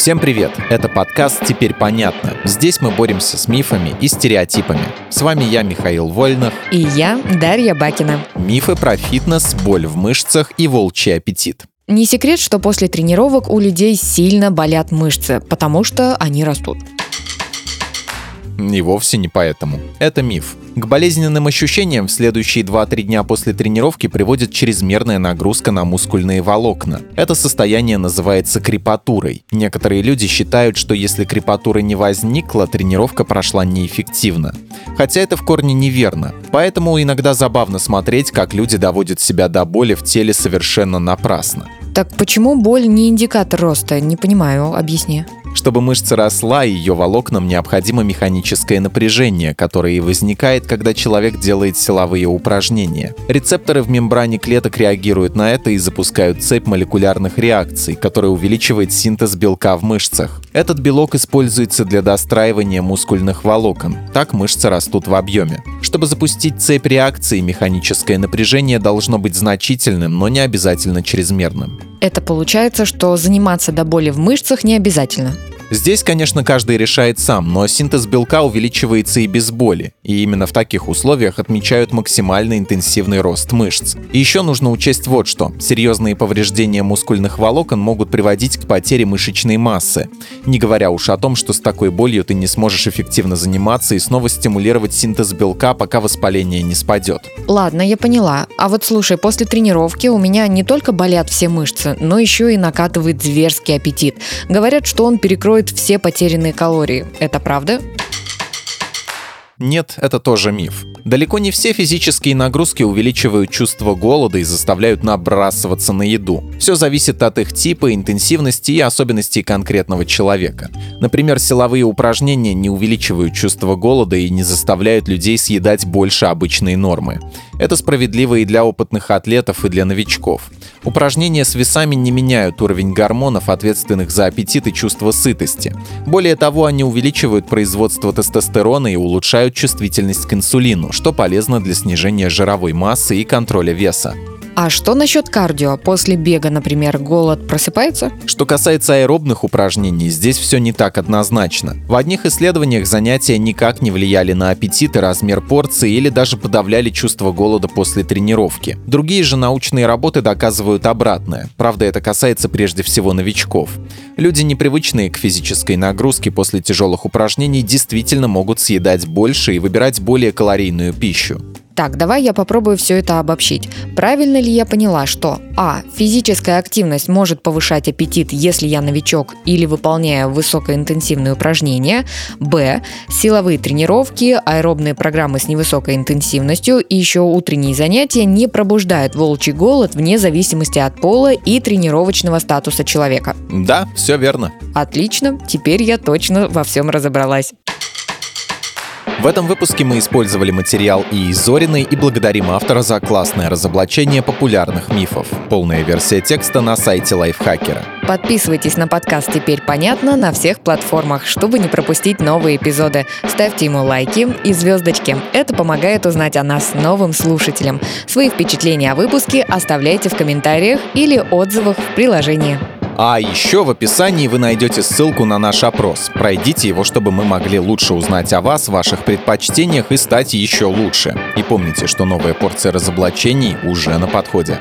Всем привет! Это подкаст «Теперь понятно». Здесь мы боремся с мифами и стереотипами. С вами я, Михаил Вольнов. И я, Дарья Бакина. Мифы про фитнес, боль в мышцах и волчий аппетит. Не секрет, что после тренировок у людей сильно болят мышцы, потому что они растут. И вовсе не поэтому. Это миф. К болезненным ощущениям в следующие 2-3 дня после тренировки приводит чрезмерная нагрузка на мускульные волокна. Это состояние называется крепатурой. Некоторые люди считают, что если крепатура не возникла, тренировка прошла неэффективно. Хотя это в корне неверно. Поэтому иногда забавно смотреть, как люди доводят себя до боли в теле совершенно напрасно. Так почему боль не индикатор роста? Не понимаю, объясни. Чтобы мышца росла, ее волокнам необходимо механическое напряжение, которое и возникает, когда человек делает силовые упражнения. Рецепторы в мембране клеток реагируют на это и запускают цепь молекулярных реакций, которая увеличивает синтез белка в мышцах. Этот белок используется для достраивания мускульных волокон. Так мышцы растут в объеме. Чтобы запустить цепь реакций, механическое напряжение должно быть значительным, но не обязательно чрезмерным. Это получается, что заниматься до боли в мышцах не обязательно. Здесь, конечно, каждый решает сам, но синтез белка увеличивается и без боли, и именно в таких условиях отмечают максимально интенсивный рост мышц. И еще нужно учесть вот что. Серьезные повреждения мускульных волокон могут приводить к потере мышечной массы, не говоря уж о том, что с такой болью ты не сможешь эффективно заниматься и снова стимулировать синтез белка, пока воспаление не спадет. Ладно, я поняла. А вот слушай, после тренировки у меня не только болят все мышцы, но еще и накатывает зверский аппетит. Говорят, что он перекроет компенсирует все потерянные калории. Это правда? Нет, это тоже миф. Далеко не все физические нагрузки увеличивают чувство голода и заставляют набрасываться на еду. Все зависит от их типа, интенсивности и особенностей конкретного человека. Например, силовые упражнения не увеличивают чувство голода и не заставляют людей съедать больше обычной нормы. Это справедливо и для опытных атлетов, и для новичков. Упражнения с весами не меняют уровень гормонов, ответственных за аппетит и чувство сытости. Более того, они увеличивают производство тестостерона и улучшают чувствительность к инсулину, что полезно для снижения жировой массы и контроля веса. А что насчет кардио? После бега, например, голод просыпается? Что касается аэробных упражнений, здесь все не так однозначно. В одних исследованиях занятия никак не влияли на аппетит и размер порции или даже подавляли чувство голода после тренировки. Другие же научные работы доказывают обратное. Правда, это касается прежде всего новичков. Люди, непривычные к физической нагрузке после тяжелых упражнений, действительно могут съедать больше и выбирать более калорийную пищу. Так, давай я попробую все это обобщить. Правильно ли я поняла, что А. Физическая активность может повышать аппетит, если я новичок или выполняю высокоинтенсивные упражнения. Б. Силовые тренировки, аэробные программы с невысокой интенсивностью и еще утренние занятия не пробуждают волчий голод вне зависимости от пола и тренировочного статуса человека. Да, все верно. Отлично, теперь я точно во всем разобралась. В этом выпуске мы использовали материал и Зориной и благодарим автора за классное разоблачение популярных мифов. Полная версия текста на сайте Лайфхакера. Подписывайтесь на подкаст «Теперь понятно» на всех платформах, чтобы не пропустить новые эпизоды. Ставьте ему лайки и звездочки. Это помогает узнать о нас новым слушателям. Свои впечатления о выпуске оставляйте в комментариях или отзывах в приложении. А еще в описании вы найдете ссылку на наш опрос. Пройдите его, чтобы мы могли лучше узнать о вас, ваших предпочтениях и стать еще лучше. И помните, что новая порция разоблачений уже на подходе.